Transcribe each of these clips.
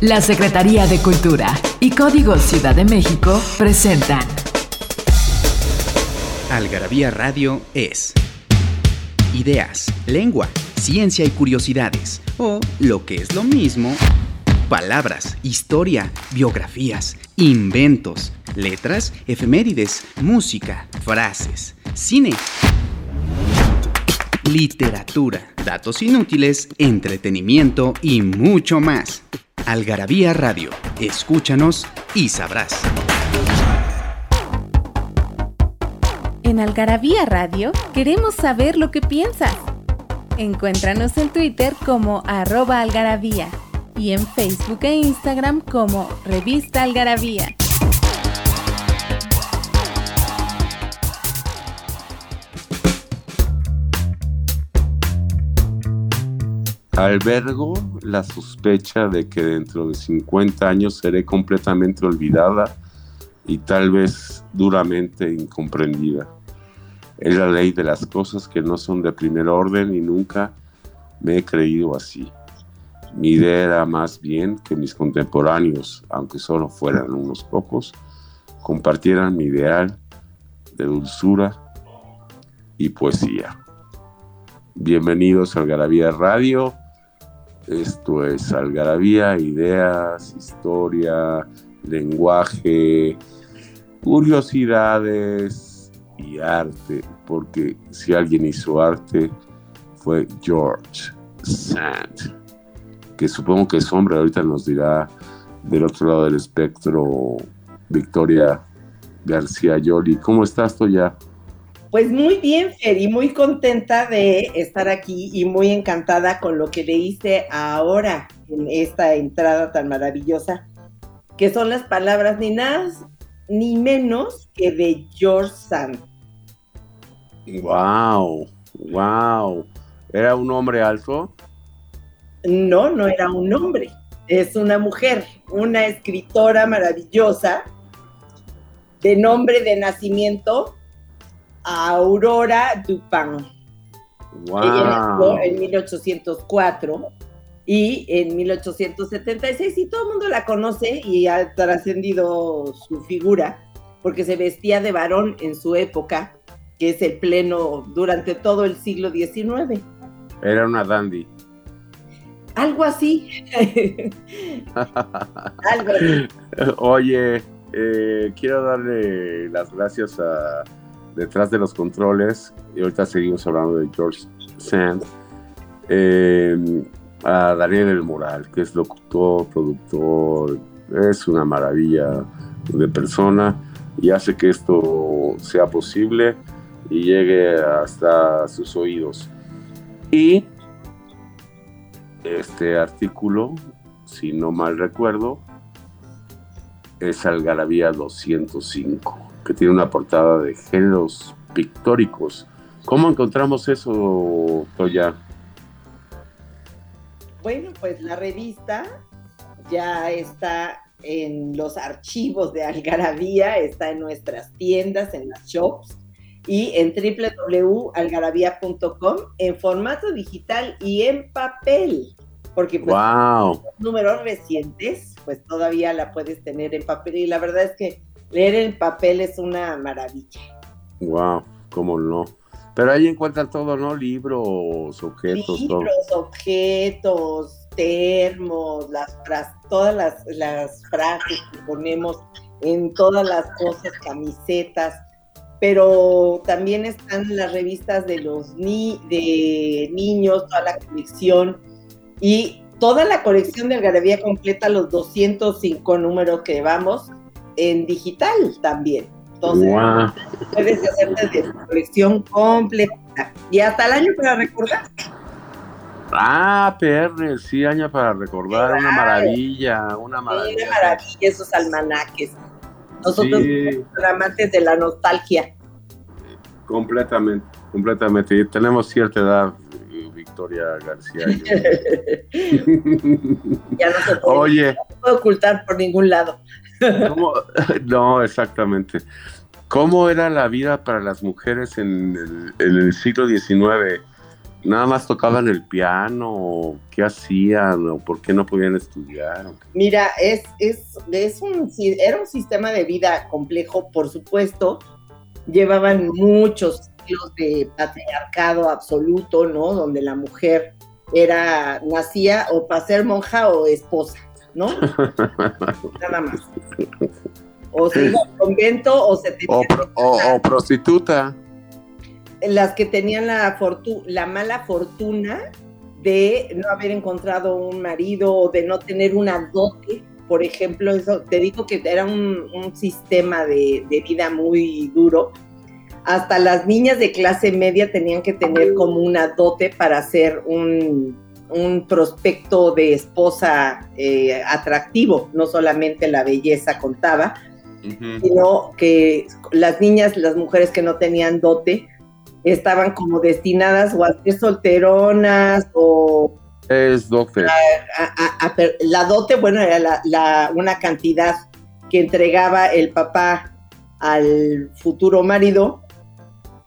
La Secretaría de Cultura y Código Ciudad de México presentan. Algarabía Radio es. Ideas, lengua, ciencia y curiosidades, o lo que es lo mismo, palabras, historia, biografías, inventos, letras, efemérides, música, frases, cine, literatura, datos inútiles, entretenimiento y mucho más. Algarabía Radio, escúchanos y sabrás. En Algarabía Radio queremos saber lo que piensas. Encuéntranos en Twitter como arroba algarabía y en Facebook e Instagram como revista algarabía. Albergo la sospecha de que dentro de 50 años seré completamente olvidada y tal vez duramente incomprendida. Es la ley de las cosas que no son de primer orden y nunca me he creído así. Mi idea era más bien que mis contemporáneos, aunque solo fueran unos pocos, compartieran mi ideal de dulzura y poesía. Bienvenidos al Garabía Radio esto es algarabía, ideas, historia, lenguaje, curiosidades y arte, porque si alguien hizo arte fue George Sand, que supongo que es hombre, ahorita nos dirá del otro lado del espectro Victoria García Yoli. ¿Cómo estás, Toya? Pues muy bien, Fer, y muy contenta de estar aquí y muy encantada con lo que leíste ahora en esta entrada tan maravillosa, que son las palabras ni más ni menos que de George Sand. Wow, wow. ¿Era un hombre alto? No, no era un hombre. Es una mujer, una escritora maravillosa, de nombre de nacimiento Aurora Dupin. Wow. Ella nació en 1804 y en 1876 y todo el mundo la conoce y ha trascendido su figura porque se vestía de varón en su época, que es el pleno durante todo el siglo XIX. Era una dandy. Algo así. Algo así. Oye, eh, quiero darle las gracias a detrás de los controles, y ahorita seguimos hablando de George Sand, eh, a Daniel del Moral, que es locutor, productor, es una maravilla de persona y hace que esto sea posible y llegue hasta sus oídos. Y este artículo, si no mal recuerdo, es Algarabía 205 que tiene una portada de géneros pictóricos. ¿Cómo encontramos eso, Toya? Bueno, pues la revista ya está en los archivos de Algarabía, está en nuestras tiendas, en las shops y en www.algarabía.com en formato digital y en papel. Porque pues, wow. los números recientes, pues todavía la puedes tener en papel y la verdad es que leer en papel es una maravilla. Wow, cómo no. Pero ahí encuentran todo, ¿no? Libros, objetos, Libros, objetos, termos, las todas las, las frases que ponemos en todas las cosas, camisetas, pero también están las revistas de los ni de niños, toda la colección y toda la colección de Algarabía completa, los 205 números que llevamos, en digital también. Entonces, wow. puedes hacerte de tu colección completa. Y hasta el año para recordar. Ah, PR, sí, año para recordar, una maravilla, una maravilla. Una maravilla esos almanaques. Nosotros Sí. somos amantes de la nostalgia. Completamente, completamente. Y tenemos cierta edad, Victoria García. Ya no se puede, Oye, no se puede ocultar por ningún lado. ¿cómo- no, exactamente. ¿Cómo era la vida para las mujeres en el, en el siglo XIX? nada más tocaban el piano, qué hacían, o por qué no podían estudiar. Mira, es, es, es un, era un sistema de vida complejo, por supuesto. Llevaban muchos de patriarcado absoluto, ¿no? Donde la mujer era, nacía o para ser monja o esposa, ¿no? Nada más. O se iba al convento o se tenía o prostituta las que tenían la, la mala fortuna de no haber encontrado un marido o de no tener una dote, por ejemplo, eso te digo que era un, sistema de, vida muy duro. Hasta las niñas de clase media tenían que tener como una dote para hacer un, prospecto de esposa eh, atractivo, no solamente la belleza contaba, sino que las niñas, las mujeres que no tenían dote, estaban como destinadas o a ser solteronas o... Es dote. la dote, bueno, era la, una cantidad que entregaba el papá al futuro marido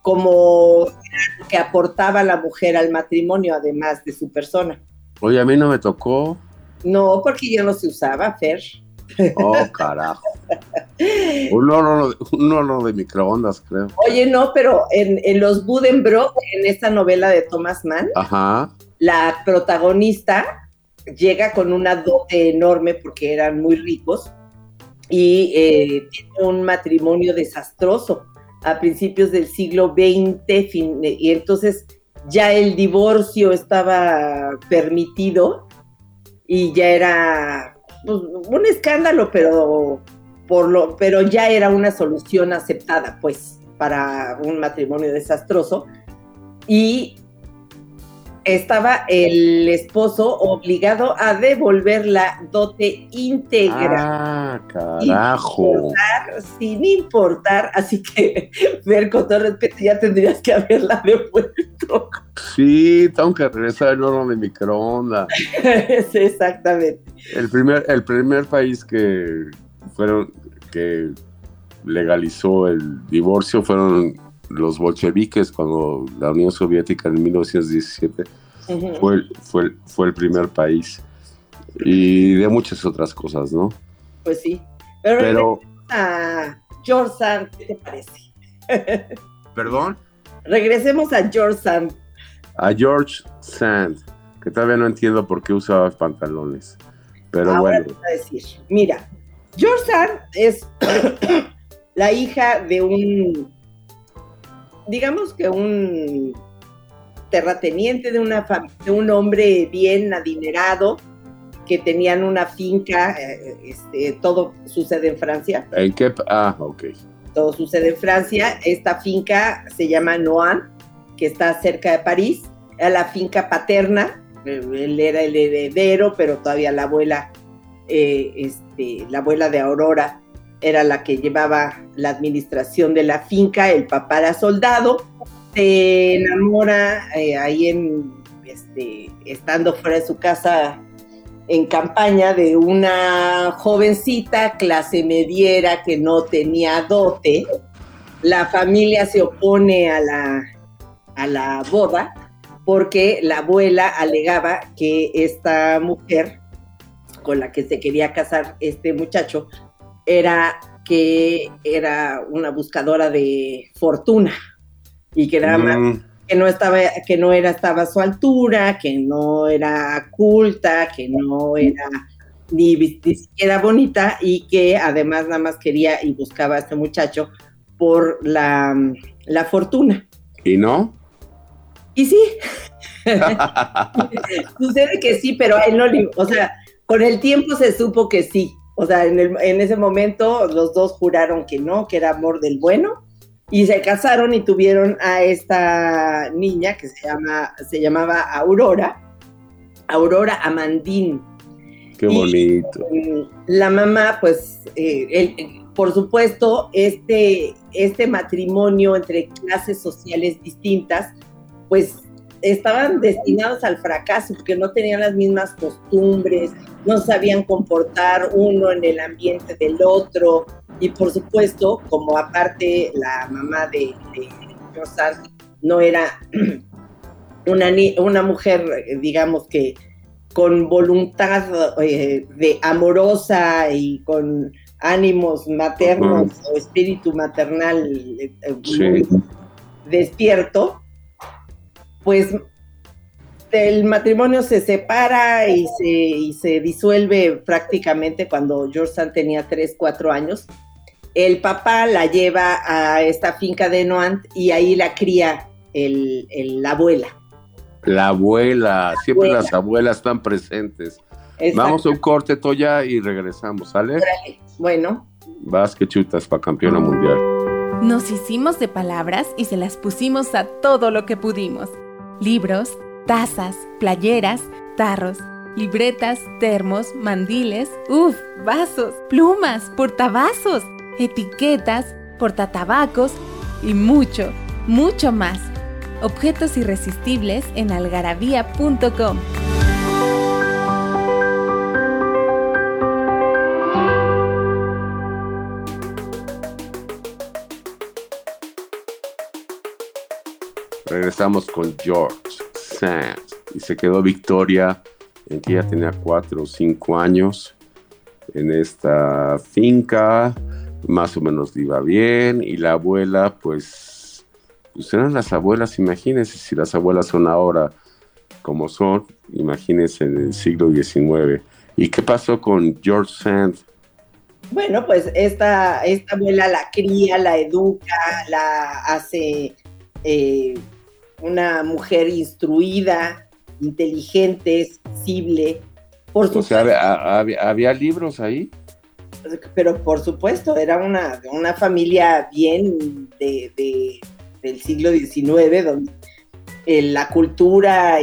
como que aportaba la mujer al matrimonio, además de su persona. Oye, a mí no me tocó. No, porque ya no se usaba, Fer. Oh, carajo. Un horno, de microondas, creo. Oye, no, pero en, los Budenbrock, en esta novela de Thomas Mann, la protagonista llega con una dote enorme porque eran muy ricos y eh, tiene un matrimonio desastroso a principios del siglo XX y entonces ya el divorcio estaba permitido y ya era pues, un escándalo, pero, por lo, pero ya era una solución aceptada, pues, para un matrimonio desastroso. Y estaba el esposo obligado a devolver la dote íntegra. Ah, carajo. Sin importar, así que, ver con todo respeto, ya tendrías que haberla devuelto. Sí, tengo que regresar el horno de microondas. sí, exactamente. El primer, el primer país que fueron, que legalizó el divorcio fueron los bolcheviques cuando la Unión Soviética en 1917 fue, fue, fue el primer país y de muchas otras cosas, ¿no? Pues sí. Pero, a George Sand, ¿qué te parece? ¿Perdón? Regresemos a George Sand. A George Sand, que todavía no entiendo por qué usaba pantalones. Pero bueno. A decir, mira, George Sand es la hija de un digamos que un terrateniente de, una de un hombre bien adinerado que tenían una finca, eh, este, todo sucede en Francia. ¿En qué? Ah, ok. Todo sucede en Francia. Esta finca se llama Noan, que está cerca de París. Era la finca paterna, él era el heredero, pero todavía la abuela, eh, este, la abuela de Aurora era la que llevaba la administración de la finca, el papá era soldado, se enamora eh, ahí en, este, estando fuera de su casa en campaña de una jovencita clase mediera que no tenía dote. La familia se opone a la, a la boda porque la abuela alegaba que esta mujer con la que se quería casar este muchacho era que era una buscadora de fortuna y que era mm. que no estaba, que no era, estaba a su altura, que no era culta, que no era ni, siquiera bonita y que además nada más quería y buscaba a este muchacho por la, la fortuna. ¿Y no? Y sí. Sucede que sí, pero a él no le, o sea, con el tiempo se supo que sí. O sea, en, en ese momento los dos juraron que no, que era amor del bueno, y se casaron y tuvieron a esta niña que se, llama, se llamaba Aurora, Aurora Amandín. Qué bonito. la mamá, pues, eh, por supuesto, este, este matrimonio entre clases sociales distintas, pues estaban destinados al fracaso porque no tenían las mismas costumbres, no sabían comportar uno en el ambiente del otro. Y por supuesto, como aparte la mamá de, de no era una, una mujer, digamos que con voluntad eh, de amorosa y con ánimos maternos o espíritu maternal eh, muy despierto, pues el matrimonio se separa y se, y se disuelve prácticamente cuando George Sand tenía 3, 4 años. El papá la lleva a esta finca de Noant y ahí la cría el, la abuela. La abuela, siempre las abuelas están presentes. Vamos a un corte, Toya, y regresamos, ¿sale? Bueno. Vas que chutas para campeona mundial. Nos hicimos de palabras y se las pusimos a todo lo que pudimos. Libros, tazas, playeras, tarros, libretas, termos, mandiles, uff, vasos, plumas, portavasos, etiquetas, portatabacos y mucho, mucho más objetos irresistibles en algarabía.com. Regresamos con George. Sands y se quedó Victoria en que ya tenía cuatro o cinco años en esta finca, más o menos iba bien. Y la abuela pues pues eran las abuelas, imagínense si las abuelas son ahora como son, imagínense en el siglo XIX. ¿Y qué pasó con George Sand? Bueno, pues esta, esta abuela la cría, la educa, la hace eh, una mujer instruida, inteligente, sensible. Por o sea, ¿había, libros ahí? Pero por supuesto, era una, una familia bien de del siglo XIX, donde eh, la cultura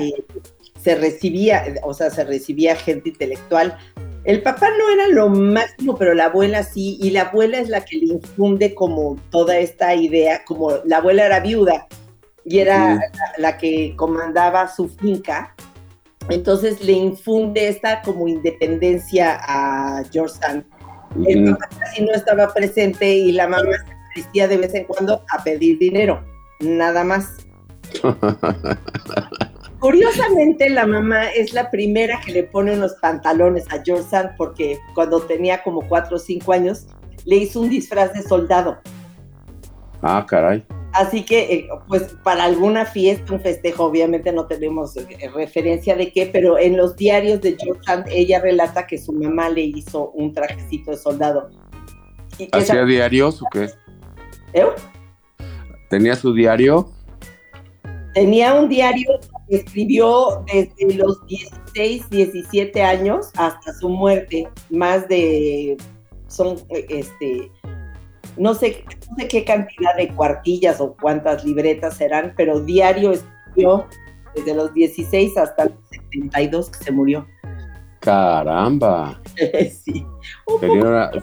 se recibía, o sea, se recibía gente intelectual. El papá no era lo máximo, pero la abuela sí, y la abuela es la que le infunde como toda esta idea, como la abuela era viuda y era la, que comandaba su finca, entonces le infunde esta como independencia a George Sand. El papá casi no estaba presente y la mamá asistía de vez en cuando a pedir dinero nada más. Curiosamente, la mamá es la primera que le pone unos pantalones a George Sand porque cuando tenía como cuatro o cinco años le hizo un disfraz de soldado. Ah, caray. Así que, eh, pues, para alguna fiesta, un festejo, obviamente no tenemos eh, referencia de qué, pero en los diarios de George Sand, ella relata que su mamá le hizo un trajecito de soldado. ¿Hacía diarios o qué? ¿Eh? ¿Tenía su diario? Tenía un diario que escribió desde los 16, 17 años hasta su muerte, más de, son, este, no sé, no sé qué cantidad de cuartillas o cuántas libretas serán, pero diario escribió desde los 16 hasta los 72 que se murió. Caramba. sí.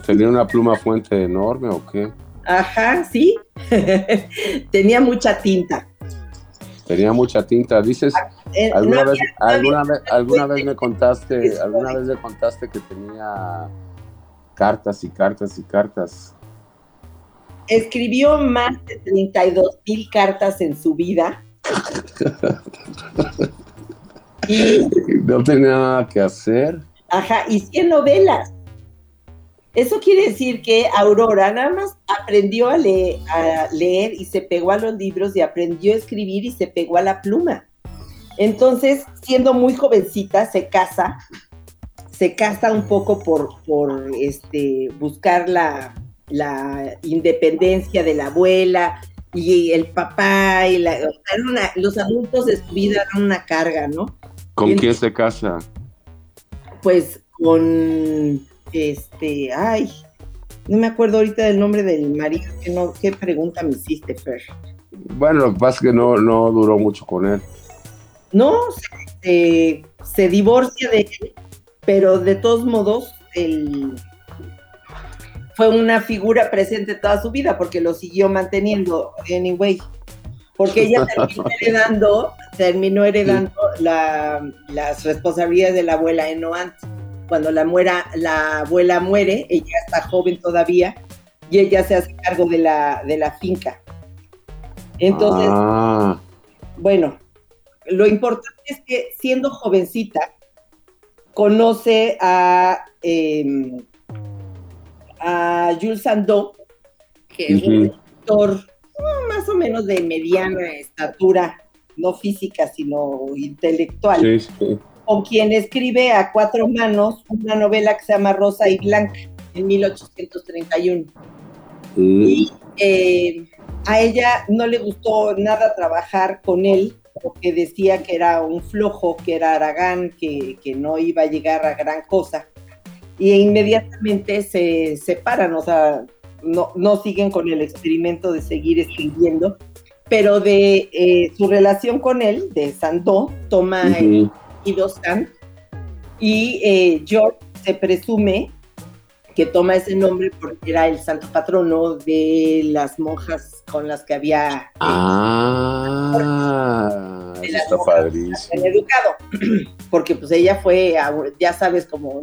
¿Tenía una pluma fuente enorme o qué? Ajá, sí. Tenía mucha tinta. Tenía mucha tinta. Dices, ah, eh, alguna vez, alguna vez, alguna vez me contaste, alguna vez me contaste que tenía cartas y cartas y cartas. Escribió más de 32 mil cartas en su vida. y, no tenía nada que hacer. Ajá, y 100 novelas. Eso quiere decir que Aurora nada más aprendió a leer, y se pegó a los libros y aprendió a escribir y se pegó a la pluma. Entonces, siendo muy jovencita, se casa, se casa un poco por, por este, buscar la, independencia de la abuela y el papá y la, los adultos de su vida eran una carga, ¿no? ¿Con quién se casa? Pues con este, ay, no me acuerdo ahorita del nombre del marido, que no, ¿qué pregunta me hiciste, Fer? Bueno, lo que pasa es que no, no duró mucho con él. No, se, se divorcia de él, pero de todos modos, él fue una figura presente toda su vida porque lo siguió manteniendo, anyway. Porque ella terminó heredando, terminó heredando las responsabilidades de la abuela en Noant cuando la, muera, la abuela muere, ella está joven todavía y ella se hace cargo de la, de la finca. Entonces, ah. bueno, lo importante es que siendo jovencita, conoce a, em, a Jules Sandeau, que es un mm, más o menos de mediana estatura, no física, sino intelectual, con quien escribe a cuatro manos una novela que se llama Rosa y Blanca en 1831. Mm. Y eh, a ella no le gustó nada trabajar con él porque decía que era un flojo, que era Aragán, que, que no iba a llegar a gran cosa. Y inmediatamente se separan, o sea, no, no siguen con el experimento de seguir escribiendo, pero de eh, su relación con él, de Sandó, toma uh y dos y eh, George se presume que toma ese nombre porque era el santo patrono de las monjas con las que había ah, está padrísimo. educado, porque pues ella fue, ya sabes, como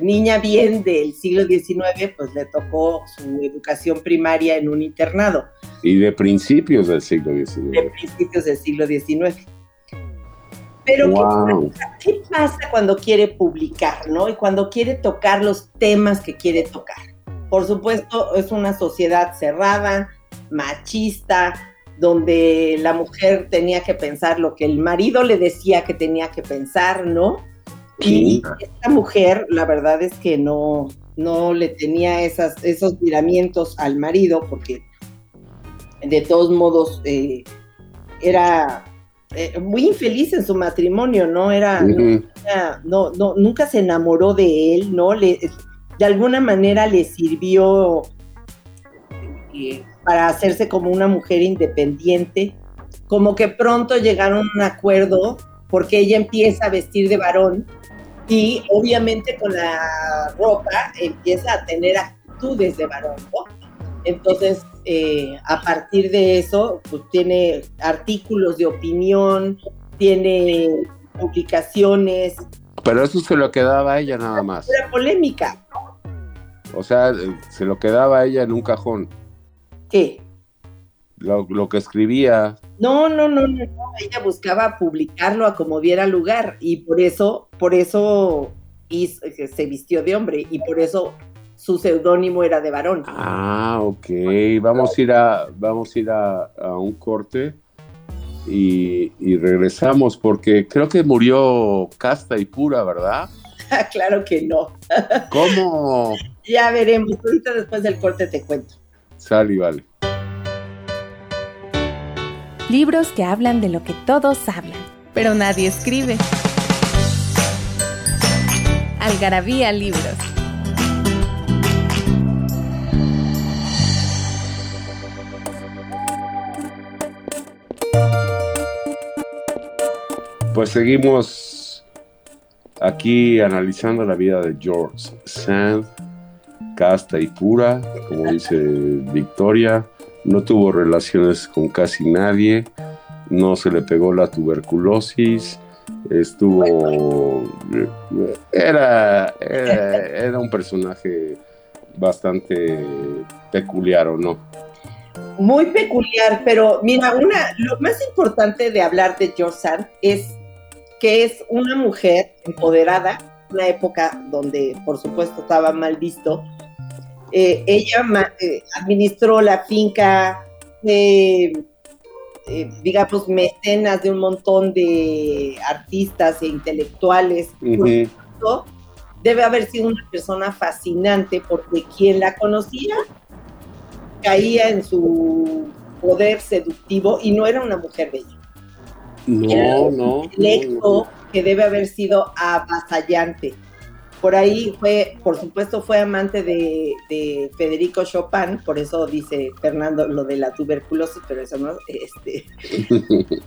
niña bien del siglo XIX, pues le tocó su educación primaria en un internado. Y de principios del siglo XIX. De principios del siglo XIX. Pero ¿qué, pasa, cuando quiere publicar, no? Y cuando quiere tocar los temas que quiere tocar. Por supuesto, es una sociedad cerrada, machista, donde la mujer tenía que pensar lo que el marido le decía que tenía que pensar, ¿no? Y esta mujer, la verdad es que no, no le tenía esas, esos miramientos al marido, porque de todos modos eh, era eh, muy infeliz en su matrimonio, ¿no? Era, no, no, nunca se enamoró de él, ¿no? Le, de alguna manera le sirvió eh, para hacerse como una mujer independiente, como que pronto llegaron a un acuerdo porque ella empieza a vestir de varón y obviamente con la ropa empieza a tener actitudes de varón, ¿no? Entonces, eh, a partir de eso, pues tiene artículos de opinión, tiene publicaciones. Pero eso se lo quedaba a ella nada más. Era polémica. O sea, se lo quedaba a ella en un cajón. ¿Qué? Lo, que escribía. No, no, no, no, ella buscaba publicarlo a como diera lugar y por eso, por eso se vistió de hombre y por eso su seudónimo era de varón. Ah, ok. Vamos a ir a, vamos a, ir a, un corte y, regresamos porque creo que murió casta y pura, ¿verdad? claro que no. ¿Cómo? ya veremos. Ahorita después del corte te cuento. Sal y vale. Libros que hablan de lo que todos hablan, pero nadie escribe. Algarabía Libros. Pues seguimos aquí analizando la vida de George Sand, casta y pura, como dice Victoria. No tuvo relaciones con casi nadie, no se le pegó la tuberculosis, estuvo. Era, era, un personaje bastante peculiar, ¿o no? Muy peculiar, pero mira, una, lo más importante de hablar de George Sand es que es una mujer empoderada, una época donde por supuesto estaba mal visto. Eh, ella eh, administró la finca, eh, digamos, mecenas de un montón de artistas e intelectuales. Debe haber sido una persona fascinante porque quien la conocía caía en su poder seductivo y no era una mujer bella. No, no. Electo que debe haber sido avasallante. Por ahí fue, por supuesto, fue amante de, Federico Chopin, por eso dice Fernando lo de la tuberculosis, pero eso no, este,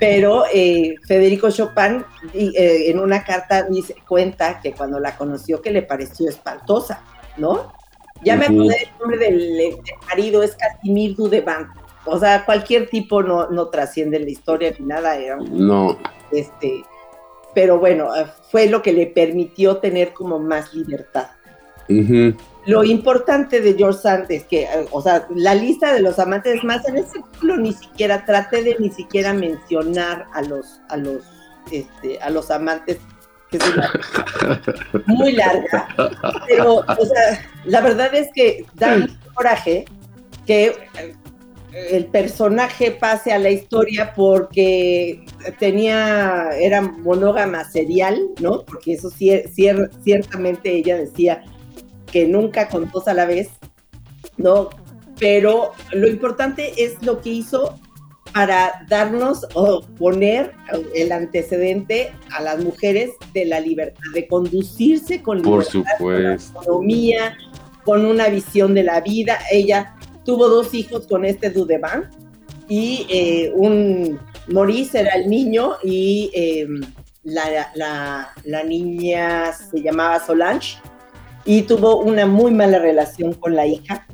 pero eh, Federico Chopin eh, en una carta dice, cuenta que cuando la conoció que le pareció espantosa, ¿no? Ya me acordé el nombre del, marido, es Casimir Dudevant o sea, cualquier tipo no, no trasciende la historia ni nada. Era no. Este, pero bueno, fue lo que le permitió tener como más libertad. Lo importante de George Sand es que, eh, o sea, la lista de los amantes, más en ese ciclo ni siquiera traté de ni siquiera mencionar a los, a los, este, a los amantes, que es muy larga. Pero, o sea, la verdad es que da mucho coraje que eh, el personaje pase a la historia porque tenía, era monógama serial, ¿no? Porque eso ciertamente ella decía que nunca con dos a la vez, ¿no? Pero lo importante es lo que hizo para darnos o poner el antecedente a las mujeres de la libertad, de conducirse con libertad, con autonomía, con una visión de la vida. Ella tuvo dos hijos con este Dudeban y eh, un Maurice era el niño y em, la, la, niña se llamaba Solange y tuvo una muy mala relación con la hija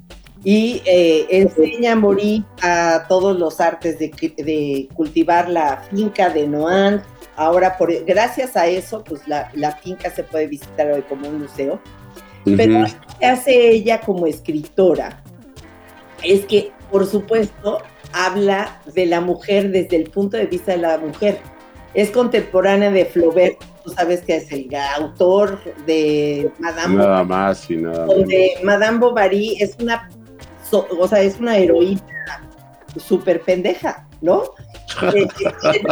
y eh, enseña a Maurice a todos los artes de, de, cultivar la finca de Noan. Ahora, por, gracias a eso, pues la, la finca se puede visitar hoy como un museo. Pero ¿qué hace ella como escritora? Es que, por supuesto, habla de la mujer desde el punto de vista de la mujer. Es contemporánea de Flaubert, tú sabes que es el autor de Madame nada más y nada donde Madame Bovary es una, o sea, es una heroína súper pendeja, ¿no? Eh, eh,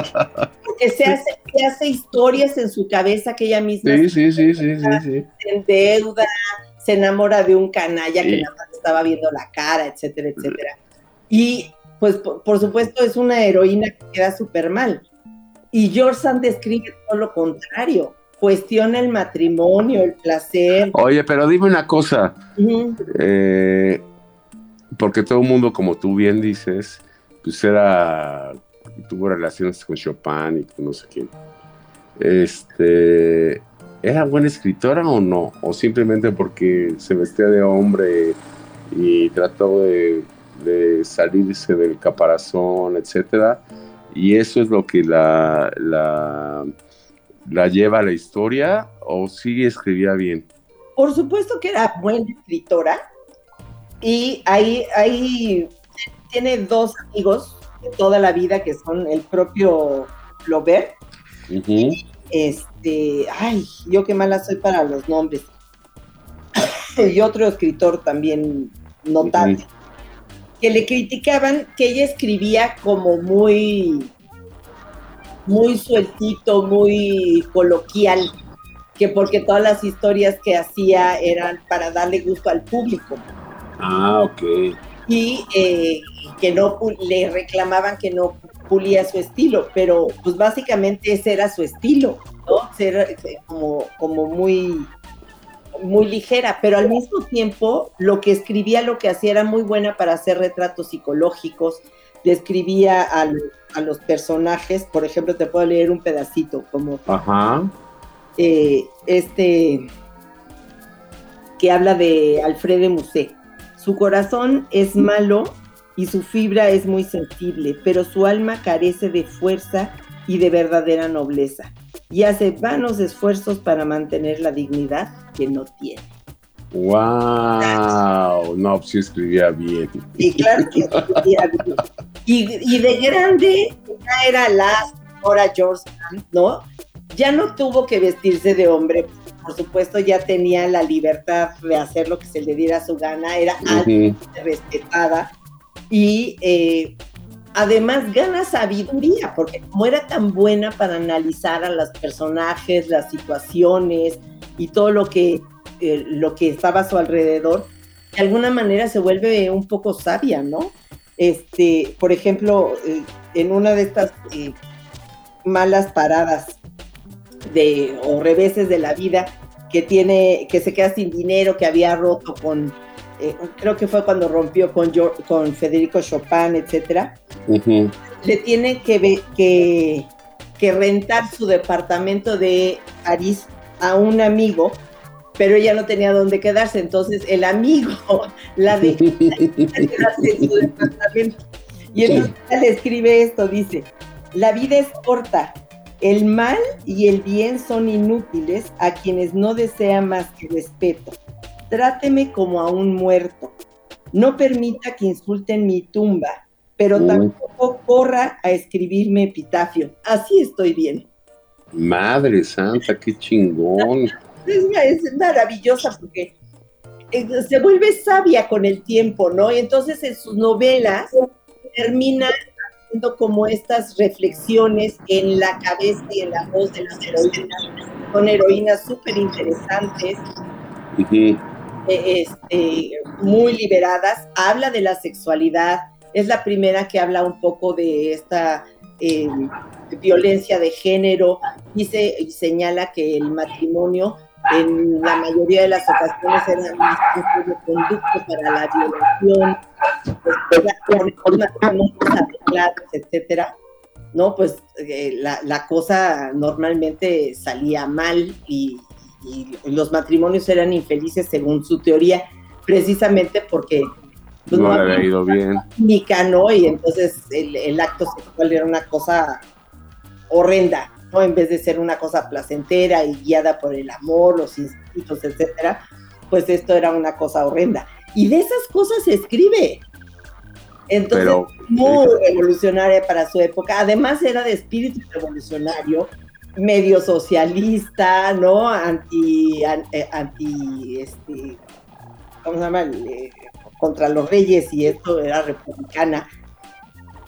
porque se hace, se hace historias en su cabeza que ella misma sí, sí, sí, sí, sí, sí. en deuda, se enamora de un canalla que nada más estaba viendo la cara, etcétera, etcétera. Y pues por, supuesto es una heroína que queda súper mal. Y George Sand describe todo lo contrario. Cuestiona el matrimonio, el placer. Oye, pero dime una cosa. Eh, porque todo el mundo, como tú bien dices, pues era. tuvo relaciones con Chopin y con no sé quién. Este ¿Era buena escritora o no? ¿O simplemente porque se vestía de hombre y trató de, salirse del caparazón, etcétera? ¿Y eso es lo que la, la, la lleva a la historia o sí escribía bien? Por supuesto que era buena escritora y ahí, ahí tiene dos amigos de toda la vida que son el propio Flaubert este, ay, yo qué mala soy para los nombres. y otro escritor también notable, que le criticaban que ella escribía como muy, muy sueltito, muy coloquial, que porque todas las historias que hacía eran para darle gusto al público. Ah, ok. Y eh, que no le reclamaban que no pulía su estilo, pero pues básicamente ese era su estilo, ¿no? Ser eh, como, como muy, muy ligera, pero al mismo tiempo lo que escribía, lo que hacía era muy buena para hacer retratos psicológicos, describía a, a los personajes, por ejemplo, te puedo leer un pedacito, como Ajá. Eh, este que habla de Alfred Musset. Su corazón es malo y su fibra es muy sensible, pero su alma carece de fuerza y de verdadera nobleza, y hace vanos esfuerzos para mantener la dignidad que no tiene. ¡Wow! No, pues sí escribía bien. Y claro que escribía bien. Y, de grande ya era la señora George ¿no? Ya no tuvo que vestirse de hombre, por supuesto ya tenía la libertad de hacer lo que se le diera su gana, era uh respetada y eh, además gana sabiduría, porque como era tan buena para analizar a los personajes, las situaciones y todo lo que, eh, lo que estaba a su alrededor, de alguna manera se vuelve un poco sabia, ¿no? Este, por ejemplo, eh, en una de estas malas paradas de, o reveses de la vida que tiene, que se queda sin dinero, que había roto con eh, creo que fue cuando rompió con, con Federico Chopin, etcétera, le tiene que, que, que, rentar su departamento de París a un amigo, pero ella no tenía dónde quedarse, entonces el amigo la dejó quedarse en su departamento. Y entonces le escribe esto, dice, la vida es corta, el mal y el bien son inútiles a quienes no desean más que respeto tráteme como a un muerto. No permita que insulten mi tumba, pero tampoco corra a escribirme epitafio. Así estoy bien. Madre santa, qué chingón. Es, maravillosa porque eh, se vuelve sabia con el tiempo, ¿no? Y entonces en sus novelas termina haciendo como estas reflexiones en la cabeza y en la voz de las heroínas. Son heroínas súper interesantes. Eh, este, muy liberadas, habla de la sexualidad, es la primera que habla un poco de esta eh, violencia de género, dice y señala que el matrimonio en la mayoría de las ocasiones era especie de conducto para la violación, etcétera, ¿no? Pues eh, la, cosa normalmente salía mal y los matrimonios eran infelices según su teoría, precisamente porque pues, no, le había ido bien. Química, ¿no? Y entonces el, acto sexual era una cosa horrenda, ¿no? En vez de ser una cosa placentera y guiada por el amor, los instintos, etcétera, pues esto era una cosa horrenda. Y de esas cosas se escribe. Entonces, muy revolucionaria para su época. Además, era de espíritu revolucionario medio socialista, ¿no? Anti, eh, anti, este, ¿cómo se llama? Contra los reyes y esto era republicana.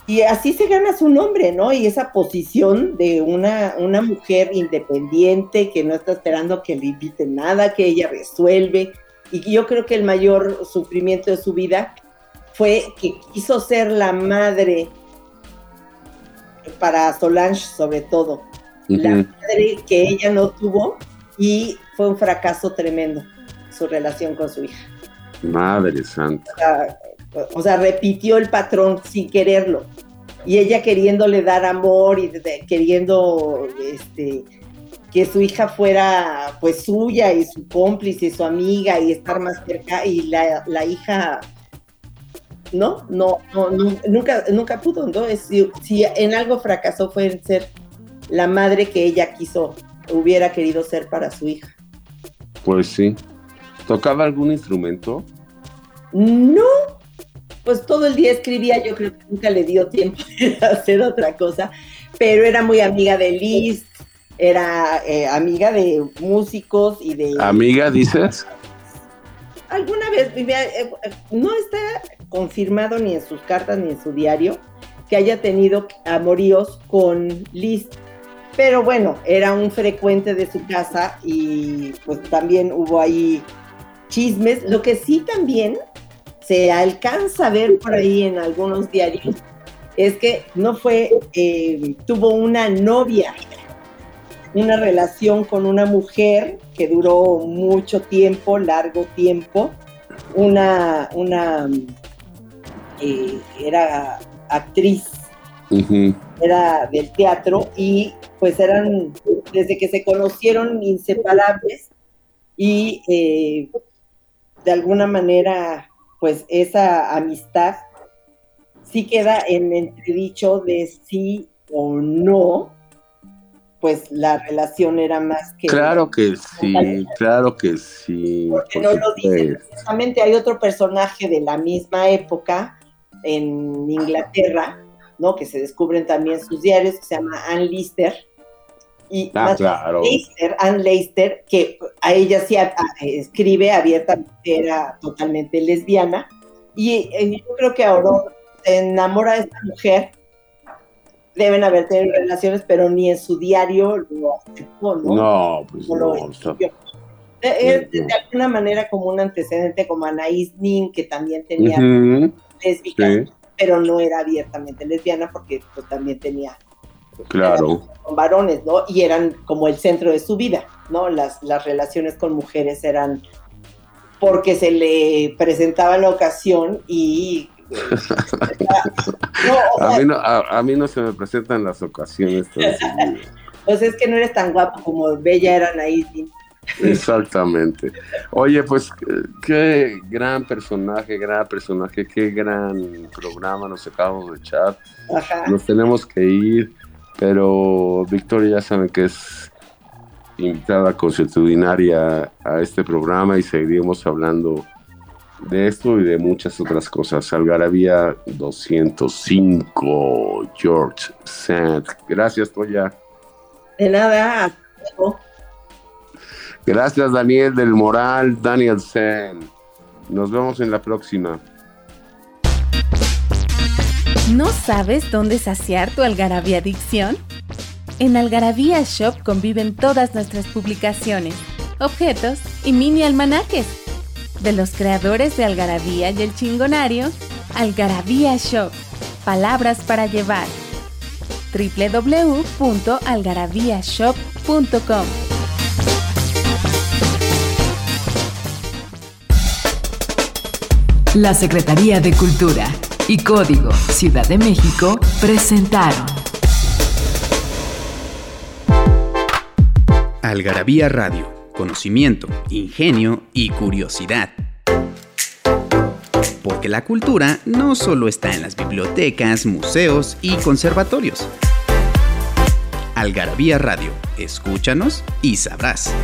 Y así se gana su nombre, ¿no? Y esa posición de una, una mujer independiente que no está esperando que le inviten nada, que ella resuelve. Y yo creo que el mayor sufrimiento de su vida fue que quiso ser la madre para Solange sobre todo la madre que ella no tuvo y fue un fracaso tremendo su relación con su hija. Madre santa. O sea, repitió el patrón sin quererlo. Y ella queriéndole dar amor y queriendo este, que su hija fuera pues suya y su cómplice y su amiga y estar más cerca y la, hija no, no, no, nunca, nunca pudo, ¿no? Si, si en algo fracasó fue en ser la madre que ella quiso, hubiera querido ser para su hija. Pues sí. ¿Tocaba algún instrumento? No, pues todo el día escribía, yo creo que nunca le dio tiempo de hacer otra cosa, pero era muy amiga de Liz, era eh, amiga de músicos y de... ¿Amiga dices? Alguna vez, eh, no está confirmado ni en sus cartas ni en su diario que haya tenido amoríos con Liz, pero bueno, era un frecuente de su casa y pues también hubo ahí chismes. Lo que sí también se alcanza a ver por ahí en algunos diarios es que no fue, eh, tuvo una novia, una relación con una mujer que duró mucho tiempo, largo tiempo, una, una, eh, era actriz era del teatro y pues eran, desde que se conocieron, inseparables y eh, de alguna manera, pues esa amistad sí queda en entredicho de sí o no, pues la relación era más que... Claro que sí, claro que sí. Porque no lo dice precisamente, hay otro personaje de la misma época en Inglaterra, ¿no? Que se descubren también sus diarios, que se llama Anne Lister. Y ah, claro. Anne Leister, que a ella sí escribe abiertamente, era totalmente lesbiana. Y eh, yo creo que ahora se enamora de esta mujer. Deben haber tenido relaciones, pero ni en su diario lo aceptó, ¿no? No, pues no. es de alguna manera como un antecedente como Anaïs Nin, que también tenía lésbica pero no era abiertamente lesbiana porque pues, también tenía claro con varones, ¿no? Y eran como el centro de su vida, ¿no? Las, las relaciones con mujeres eran porque se le presentaba la ocasión y a, mí no, a, mí no se me presentan las ocasiones. pues es que no eres tan guapo como Bella eran ahí. Exactamente. Oye, pues qué gran personaje, gran personaje, qué gran programa nos acabamos de echar. Nos tenemos que ir, pero Victoria ya saben que es invitada consuetudinaria a este programa y seguiremos hablando de esto y de muchas otras cosas. Algarabía 205, George Sand. Gracias, Toya. De nada. Gracias, Daniel del Moral, Daniel Sen. Nos vemos en la próxima. ¿No sabes dónde saciar tu algarabía adicción? En Algarabía Shop conviven todas nuestras publicaciones, objetos y mini almanaques. De los creadores de Algarabía y el Chingonario, Algarabía Shop. Palabras para llevar. www.algarabíashop.com La Secretaría de Cultura y Código Ciudad de México presentaron Algarabía Radio, conocimiento, ingenio y curiosidad. Porque la cultura no solo está en las bibliotecas, museos y conservatorios. Algarabía Radio, escúchanos y sabrás.